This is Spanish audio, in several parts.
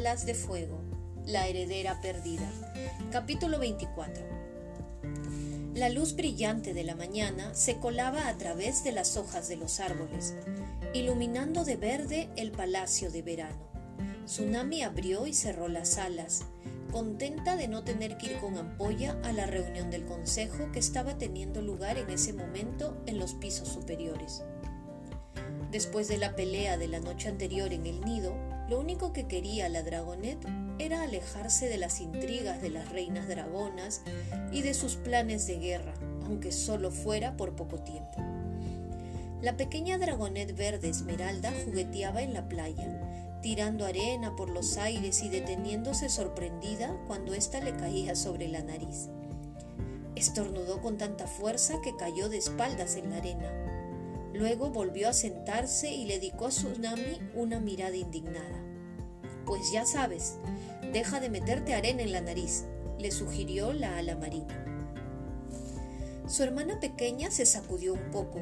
Alas de Fuego, La heredera perdida. Capítulo 24. La luz brillante de la mañana se colaba a través de las hojas de los árboles, iluminando de verde el palacio de verano. Tsunami abrió y cerró las alas, contenta de no tener que ir con ampolla a la reunión del consejo que estaba teniendo lugar en ese momento en los pisos superiores. Después de la pelea de la noche anterior en el nido, lo único que quería la dragonet era alejarse de las intrigas de las reinas dragonas y de sus planes de guerra, aunque solo fuera por poco tiempo. La pequeña dragonet verde esmeralda jugueteaba en la playa, tirando arena por los aires y deteniéndose sorprendida cuando ésta le caía sobre la nariz. Estornudó con tanta fuerza que cayó de espaldas en la arena. Luego volvió a sentarse y le dedicó a Tsunami una mirada indignada. Pues ya sabes, deja de meterte arena en la nariz, le sugirió la ala marina. Su hermana pequeña se sacudió un poco,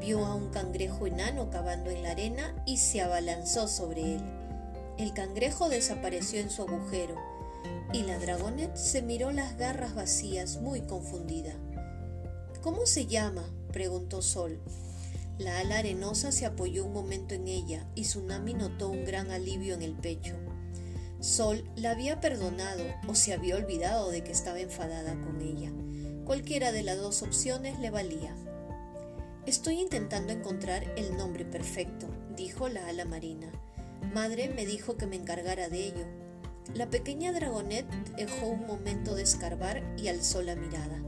vio a un cangrejo enano cavando en la arena y se abalanzó sobre él. El cangrejo desapareció en su agujero y la dragonet se miró las garras vacías muy confundida. ¿Cómo se llama? preguntó Sol. La ala arenosa se apoyó un momento en ella y Tsunami notó un gran alivio en el pecho. Sol la había perdonado o se había olvidado de que estaba enfadada con ella. Cualquiera de las dos opciones le valía. Estoy intentando encontrar el nombre perfecto, dijo la ala marina. Madre me dijo que me encargara de ello. La pequeña dragonet dejó un momento de escarbar y alzó la mirada.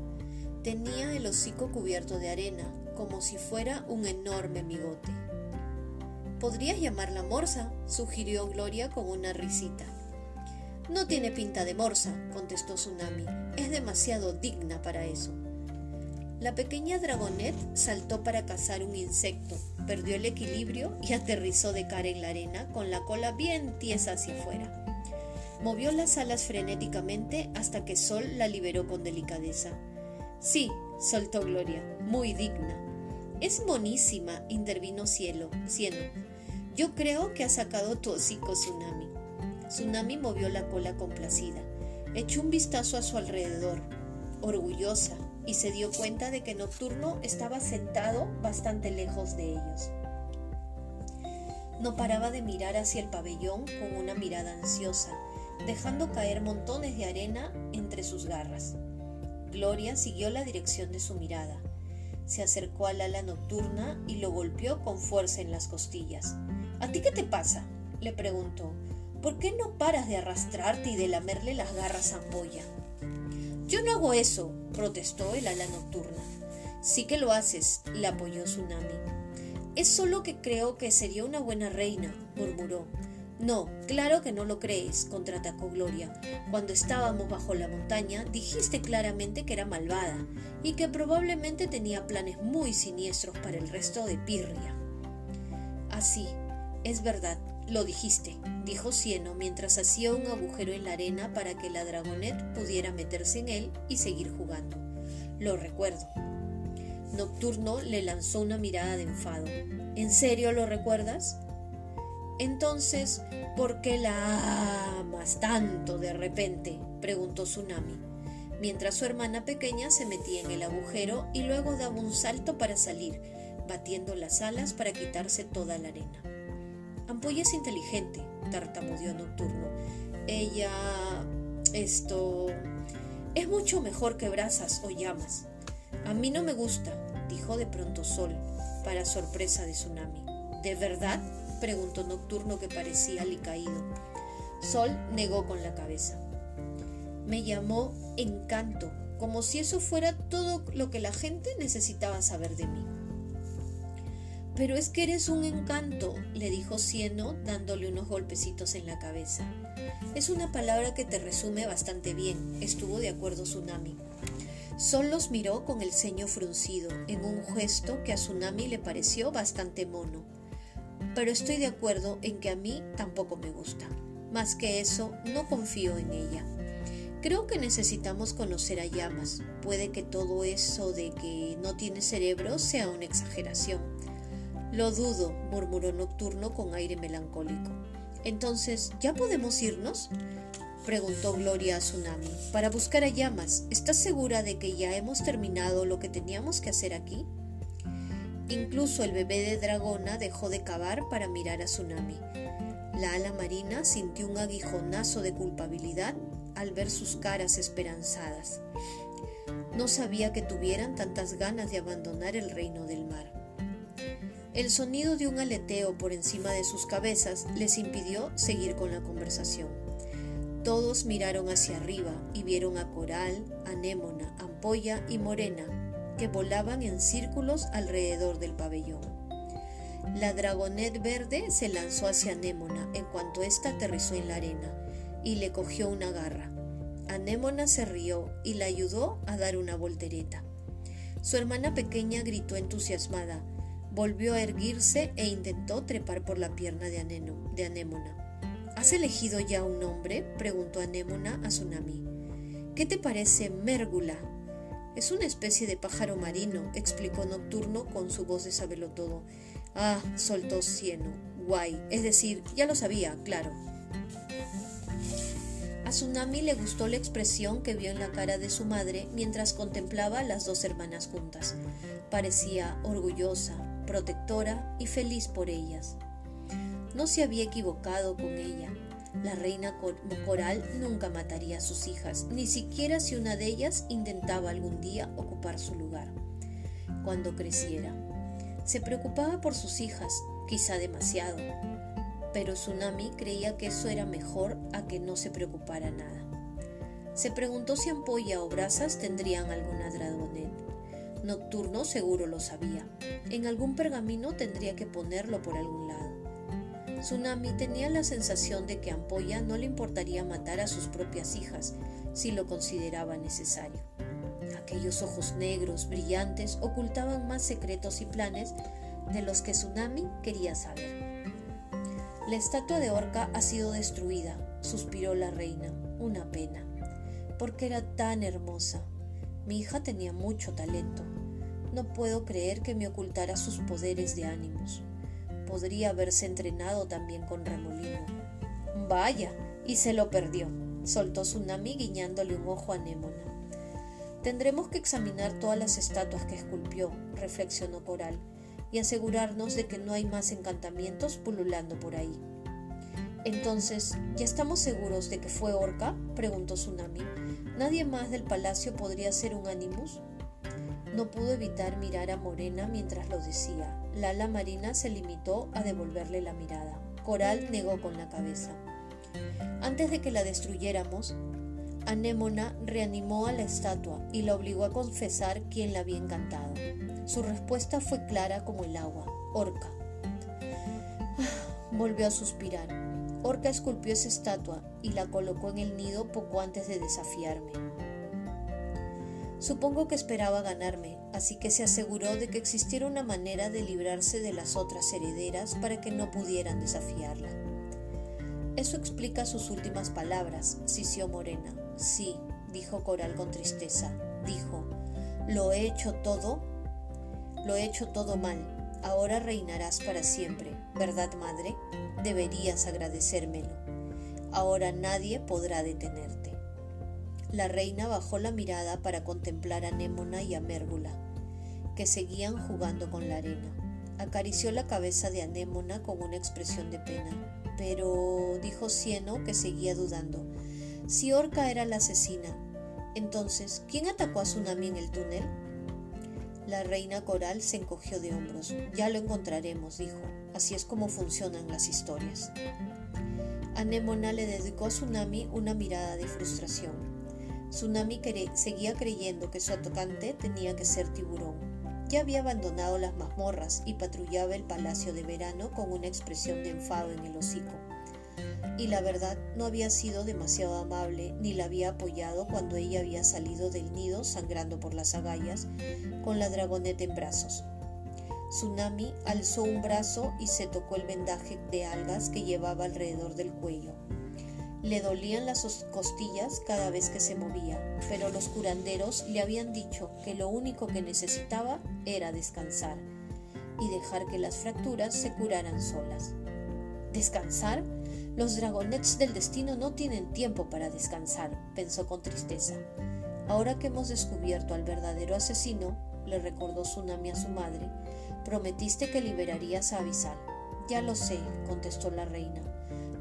Tenía el hocico cubierto de arena, como si fuera un enorme migote. Podrías llamarla Morsa, sugirió Gloria con una risita. No tiene pinta de morsa, contestó Tsunami. Es demasiado digna para eso. La pequeña dragonet saltó para cazar un insecto, perdió el equilibrio y aterrizó de cara en la arena con la cola bien tiesa hacia afuera. Movió las alas frenéticamente hasta que Sol la liberó con delicadeza. Sí, soltó Gloria, muy digna. Es monísima, intervino Cielo, Cieno. Yo creo que ha sacado tu hocico, Tsunami. Tsunami movió la cola complacida. Echó un vistazo a su alrededor, orgullosa, y se dio cuenta de que Nocturno estaba sentado bastante lejos de ellos. No paraba de mirar hacia el pabellón con una mirada ansiosa, dejando caer montones de arena entre sus garras. Gloria siguió la dirección de su mirada. Se acercó al ala nocturna y lo golpeó con fuerza en las costillas. ¿A ti qué te pasa? le preguntó. ¿Por qué no paras de arrastrarte y de lamerle las garras a Ampolla? Yo no hago eso, protestó el ala nocturna. Sí que lo haces, le apoyó Tsunami. Es solo que creo que sería una buena reina, murmuró. No, claro que no lo crees, contraatacó Gloria. Cuando estábamos bajo la montaña, dijiste claramente que era malvada y que probablemente tenía planes muy siniestros para el resto de Pirria. Así, es verdad, lo dijiste, dijo Cieno mientras hacía un agujero en la arena para que la dragonet pudiera meterse en él y seguir jugando. Lo recuerdo. Nocturno le lanzó una mirada de enfado. ¿En serio lo recuerdas? Entonces, ¿por qué la amas tanto de repente? preguntó Tsunami, mientras su hermana pequeña se metía en el agujero y luego daba un salto para salir, batiendo las alas para quitarse toda la arena. Ampolla es inteligente, tartamudeó Nocturno. Ella... esto... es mucho mejor que brasas o llamas. A mí no me gusta, dijo de pronto Sol, para sorpresa de Tsunami. ¿De verdad? Preguntó Nocturno que parecía alicaído. Sol negó con la cabeza. Me llamó encanto, como si eso fuera todo lo que la gente necesitaba saber de mí. Pero es que eres un encanto, le dijo Cieno dándole unos golpecitos en la cabeza. Es una palabra que te resume bastante bien, estuvo de acuerdo Tsunami. Sol los miró con el ceño fruncido, en un gesto que a Tsunami le pareció bastante mono pero estoy de acuerdo en que a mí tampoco me gusta. Más que eso, no confío en ella. Creo que necesitamos conocer a llamas. Puede que todo eso de que no tiene cerebro sea una exageración. Lo dudo, murmuró Nocturno con aire melancólico. Entonces, ¿ya podemos irnos? preguntó Gloria a Tsunami. Para buscar a llamas, ¿estás segura de que ya hemos terminado lo que teníamos que hacer aquí? Incluso el bebé de dragona dejó de cavar para mirar a Tsunami. La ala marina sintió un aguijonazo de culpabilidad al ver sus caras esperanzadas. No sabía que tuvieran tantas ganas de abandonar el reino del mar. El sonido de un aleteo por encima de sus cabezas les impidió seguir con la conversación. Todos miraron hacia arriba y vieron a Coral, Anémona, Ampolla y Morena, que volaban en círculos alrededor del pabellón. La dragonet verde se lanzó hacia Anémona en cuanto ésta aterrizó en la arena y le cogió una garra. Anémona se rió y la ayudó a dar una voltereta. Su hermana pequeña gritó entusiasmada, volvió a erguirse e intentó trepar por la pierna de, Anémona. ¿Has elegido ya un nombre? preguntó Anémona a Tsunami. ¿Qué te parece Mérgula? Es una especie de pájaro marino, explicó Nocturno con su voz de sabelotodo. Ah, soltó Cieno. Guay. Es decir, ya lo sabía, claro. A Tsunami le gustó la expresión que vio en la cara de su madre mientras contemplaba a las dos hermanas juntas. Parecía orgullosa, protectora y feliz por ellas. No se había equivocado con ella. La reina coral nunca mataría a sus hijas, ni siquiera si una de ellas intentaba algún día ocupar su lugar. Cuando creciera, se preocupaba por sus hijas, quizá demasiado, pero Tsunami creía que eso era mejor a que no se preocupara nada. Se preguntó si Ampolla o Brasas tendrían alguna dragonet. Nocturno seguro lo sabía. En algún pergamino tendría que ponerlo por algún lado. Tsunami tenía la sensación de que Ampolla no le importaría matar a sus propias hijas si lo consideraba necesario. Aquellos ojos negros, brillantes, ocultaban más secretos y planes de los que Tsunami quería saber. La estatua de Orca ha sido destruida, suspiró la reina. Una pena, porque era tan hermosa. Mi hija tenía mucho talento. No puedo creer que me ocultara sus poderes de ánimos podría haberse entrenado también con remolino. Vaya, y se lo perdió, soltó Tsunami guiñándole un ojo a Némona. Tendremos que examinar todas las estatuas que esculpió, reflexionó Coral, y asegurarnos de que no hay más encantamientos pululando por ahí. Entonces, ¿ya estamos seguros de que fue Orca? preguntó Tsunami. ¿Nadie más del palacio podría ser un Animus? No pudo evitar mirar a Morena mientras lo decía. Lala Marina se limitó a devolverle la mirada. Coral negó con la cabeza. Antes de que la destruyéramos, Anémona reanimó a la estatua y la obligó a confesar quién la había encantado. Su respuesta fue clara como el agua, Orca. Volvió a suspirar. Orca esculpió esa estatua y la colocó en el nido poco antes de desafiarme. Supongo que esperaba ganarme, así que se aseguró de que existiera una manera de librarse de las otras herederas para que no pudieran desafiarla. Eso explica sus últimas palabras, sisió Morena. Sí, dijo Coral con tristeza. Dijo, lo he hecho todo, lo he hecho todo mal. Ahora reinarás para siempre, ¿verdad, madre? Deberías agradecérmelo. Ahora nadie podrá detenerte. La reina bajó la mirada para contemplar a Némona y a Mérgula, que seguían jugando con la arena. Acarició la cabeza de Anémona con una expresión de pena. Pero, dijo Cieno, que seguía dudando, si Orca era la asesina, entonces, ¿quién atacó a Tsunami en el túnel? La reina coral se encogió de hombros. Ya lo encontraremos, dijo. Así es como funcionan las historias. Anémona le dedicó a Tsunami una mirada de frustración. Tsunami seguía creyendo que su atacante tenía que ser tiburón. Ya había abandonado las mazmorras y patrullaba el palacio de verano con una expresión de enfado en el hocico. Y la verdad no había sido demasiado amable ni la había apoyado cuando ella había salido del nido sangrando por las agallas con la dragoneta en brazos. Tsunami alzó un brazo y se tocó el vendaje de algas que llevaba alrededor del cuello. Le dolían las costillas cada vez que se movía, pero los curanderos le habían dicho que lo único que necesitaba era descansar y dejar que las fracturas se curaran solas. ¿Descansar? Los dragonets del destino no tienen tiempo para descansar, pensó con tristeza. Ahora que hemos descubierto al verdadero asesino, le recordó Tsunami a su madre, prometiste que liberarías a Avisal. Ya lo sé, contestó la reina,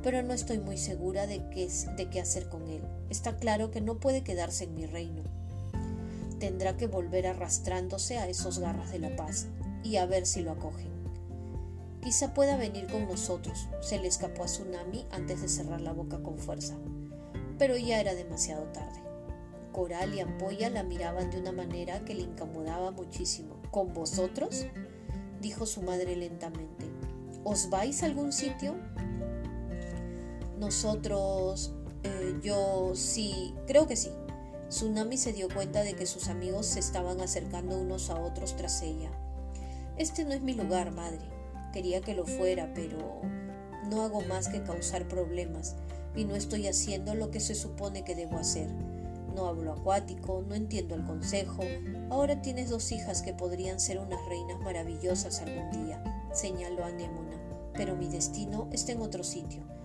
pero no estoy muy segura de qué, de qué hacer con él. Está claro que no puede quedarse en mi reino. Tendrá que volver arrastrándose a esos garras de la paz y a ver si lo acogen. Quizá pueda venir con nosotros, se le escapó a Tsunami antes de cerrar la boca con fuerza. Pero ya era demasiado tarde. Coral y Ampolla la miraban de una manera que le incomodaba muchísimo. ¿Con vosotros? dijo su madre lentamente. ¿Os vais a algún sitio? Nosotros... Eh, yo sí, creo que sí. Tsunami se dio cuenta de que sus amigos se estaban acercando unos a otros tras ella. Este no es mi lugar, madre. Quería que lo fuera, pero no hago más que causar problemas y no estoy haciendo lo que se supone que debo hacer. No hablo acuático, no entiendo el consejo. Ahora tienes dos hijas que podrían ser unas reinas maravillosas algún día, señaló Anémona, pero mi destino está en otro sitio.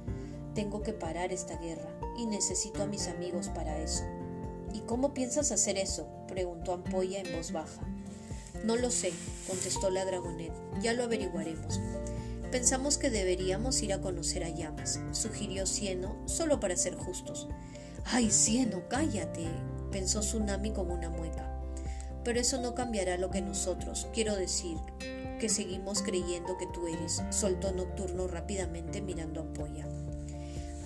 Tengo que parar esta guerra y necesito a mis amigos para eso. ¿Y cómo piensas hacer eso? preguntó Ampolla en voz baja. No lo sé, contestó la dragonet. Ya lo averiguaremos. Pensamos que deberíamos ir a conocer a Llamas, sugirió Cieno, solo para ser justos. ¡Ay, Cieno, cállate! pensó Tsunami como una mueca. Pero eso no cambiará lo que nosotros, quiero decir, que seguimos creyendo que tú eres, soltó Nocturno rápidamente mirando a Ampolla.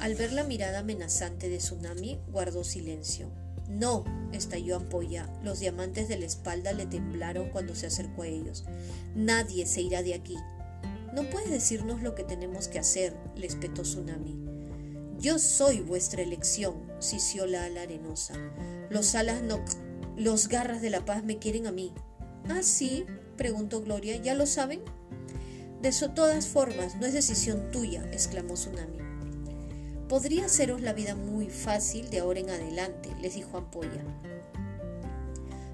Al ver la mirada amenazante de Tsunami, guardó silencio. No, estalló Ampolla. Los diamantes de la espalda le temblaron cuando se acercó a ellos. Nadie se irá de aquí. No puedes decirnos lo que tenemos que hacer, le espetó Tsunami. Yo soy vuestra elección, sisió la ala arenosa. Los alas no. Los garras de la paz me quieren a mí. ¿Ah, sí? preguntó Gloria. ¿Ya lo saben? De todas formas, no es decisión tuya, exclamó Tsunami. Podría haceros la vida muy fácil de ahora en adelante, les dijo Ampolla.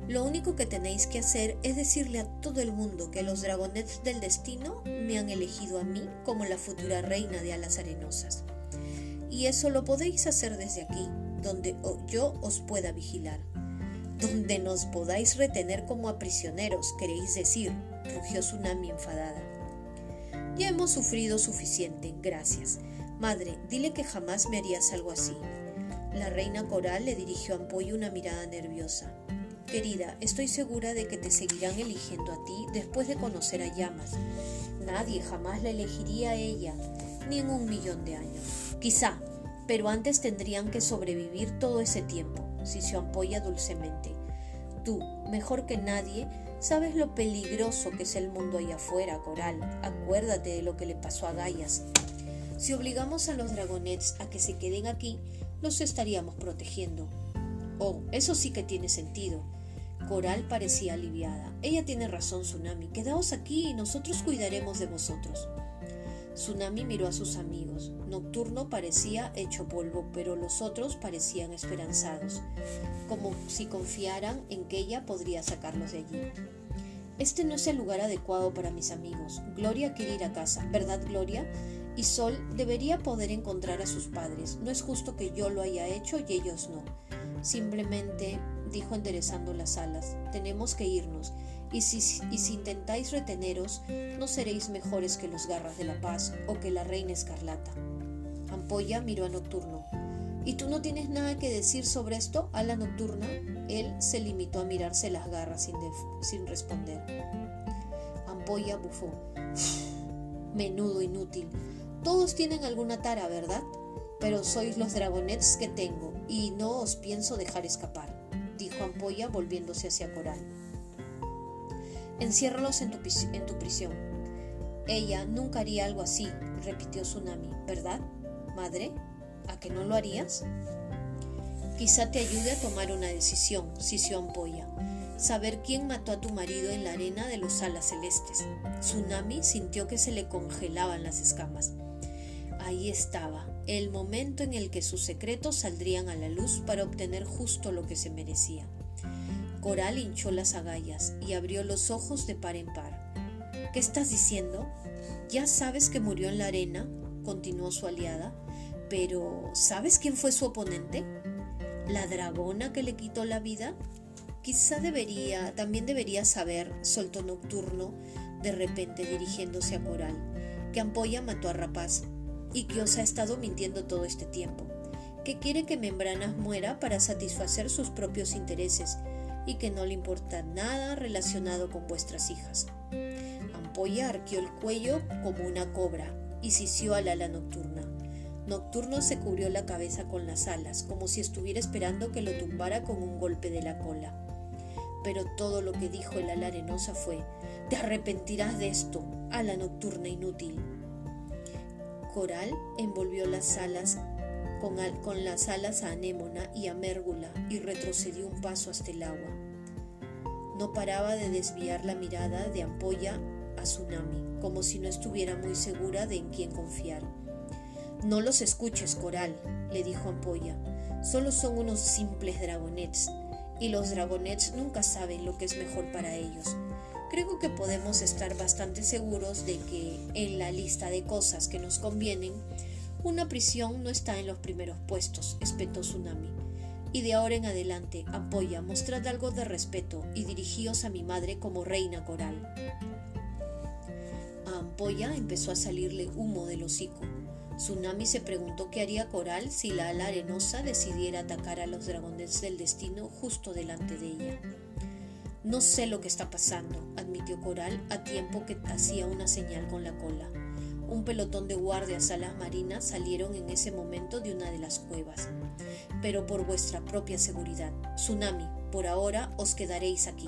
Lo único que tenéis que hacer es decirle a todo el mundo que los dragonets del destino me han elegido a mí como la futura reina de alas arenosas y eso lo podéis hacer desde aquí, donde yo os pueda vigilar. Donde nos podáis retener como a prisioneros, queréis decir, rugió Tsunami enfadada. Ya hemos sufrido suficiente, gracias. Madre, dile que jamás me harías algo así. La reina coral le dirigió a Ampollo una mirada nerviosa. Querida, estoy segura de que te seguirán eligiendo a ti después de conocer a Llamas. Nadie jamás la elegiría a ella, ni en un millón de años. Quizá, pero antes tendrían que sobrevivir todo ese tiempo, si se Ampolla dulcemente. Tú, mejor que nadie, sabes lo peligroso que es el mundo allá afuera, Coral. Acuérdate de lo que le pasó a Gaias. Si obligamos a los dragonets a que se queden aquí, los estaríamos protegiendo. Oh, eso sí que tiene sentido. Coral parecía aliviada. Ella tiene razón, Tsunami. Quedaos aquí y nosotros cuidaremos de vosotros. Tsunami miró a sus amigos. Nocturno parecía hecho polvo, pero los otros parecían esperanzados, como si confiaran en que ella podría sacarlos de allí. Este no es el lugar adecuado para mis amigos. Gloria quiere ir a casa, ¿verdad, Gloria? Y Sol debería poder encontrar a sus padres. No es justo que yo lo haya hecho y ellos no. Simplemente, dijo enderezando las alas, tenemos que irnos y si, intentáis reteneros, no seréis mejores que los garras de la paz o que la reina escarlata. Ampolla miró a Nocturno. ¿Y tú no tienes nada que decir sobre esto, a la nocturna? Él se limitó a mirarse las garras sin, sin responder. Ampolla bufó. Menudo inútil. Todos tienen alguna tara, ¿verdad? Pero sois los dragonets que tengo y no os pienso dejar escapar, dijo Ampolla volviéndose hacia Coral. Enciérralos en tu, prisión. Ella nunca haría algo así, repitió Tsunami, ¿verdad, madre? ¿A que no lo harías? Quizá te ayude a tomar una decisión, sisió Ampolla. Saber quién mató a tu marido en la arena de los alas celestes. Tsunami sintió que se le congelaban las escamas. Ahí estaba, el momento en el que sus secretos saldrían a la luz para obtener justo lo que se merecía. Coral hinchó las agallas y abrió los ojos de par en par. ¿Qué estás diciendo? ¿Ya sabes que murió en la arena? continuó su aliada. Pero, ¿sabes quién fue su oponente? ¿La dragona que le quitó la vida? Quizá debería, también debería saber, soltó Nocturno, de repente dirigiéndose a Coral, que Ampolla mató a Rapaz y que os ha estado mintiendo todo este tiempo, que quiere que Membranas muera para satisfacer sus propios intereses y que no le importa nada relacionado con vuestras hijas. Ampolla arqueó el cuello como una cobra y sisió al ala nocturna. Nocturno se cubrió la cabeza con las alas, como si estuviera esperando que lo tumbara con un golpe de la cola. Pero todo lo que dijo el ala arenosa fue, te arrepentirás de esto, ala nocturna inútil. Coral envolvió las alas con, las alas a Anémona y a Mérgula y retrocedió un paso hasta el agua. No paraba de desviar la mirada de Ampolla a Tsunami, como si no estuviera muy segura de en quién confiar. No los escuches, Coral, le dijo Ampolla. Solo son unos simples dragonets, y los dragonets nunca saben lo que es mejor para ellos. Creo que podemos estar bastante seguros de que en la lista de cosas que nos convienen, una prisión no está en los primeros puestos, espetó Tsunami. Y de ahora en adelante, Ampolla, mostrad algo de respeto y dirigíos a mi madre como reina coral. A Ampolla empezó a salirle humo del hocico. Tsunami se preguntó qué haría Coral si la ala arenosa decidiera atacar a los dragones del destino justo delante de ella. No sé lo que está pasando, admitió Coral a tiempo que hacía una señal con la cola. Un pelotón de guardias alas marinas salieron en ese momento de una de las cuevas. Pero por vuestra propia seguridad, Tsunami, por ahora os quedaréis aquí.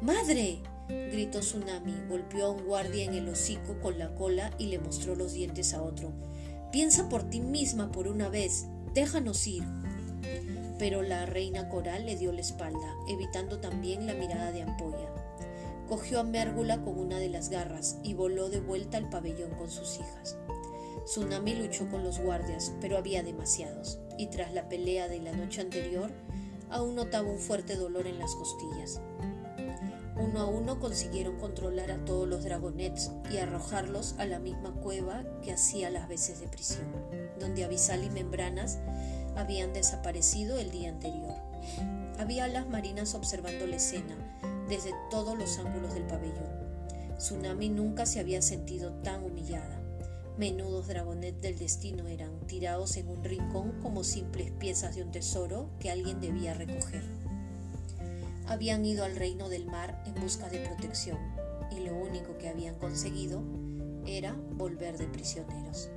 ¡Madre! gritó Tsunami, golpeó a un guardia en el hocico con la cola y le mostró los dientes a otro. Piensa por ti misma por una vez. Déjanos ir. Pero la reina coral le dio la espalda, evitando también la mirada de Ampolla. Cogió a Mérgula con una de las garras y voló de vuelta al pabellón con sus hijas. Tsunami luchó con los guardias, pero había demasiados, y tras la pelea de la noche anterior, aún notaba un fuerte dolor en las costillas. Uno a uno consiguieron controlar a todos los dragonets y arrojarlos a la misma cueva que hacía las veces de prisión, donde Avisal y Membranas habían desaparecido el día anterior. Había las marinas observando la escena desde todos los ángulos del pabellón. Tsunami nunca se había sentido tan humillada. Menudos dragonets del destino eran tirados en un rincón como simples piezas de un tesoro que alguien debía recoger habían ido al reino del mar en busca de protección y lo único que habían conseguido era volver de prisioneros.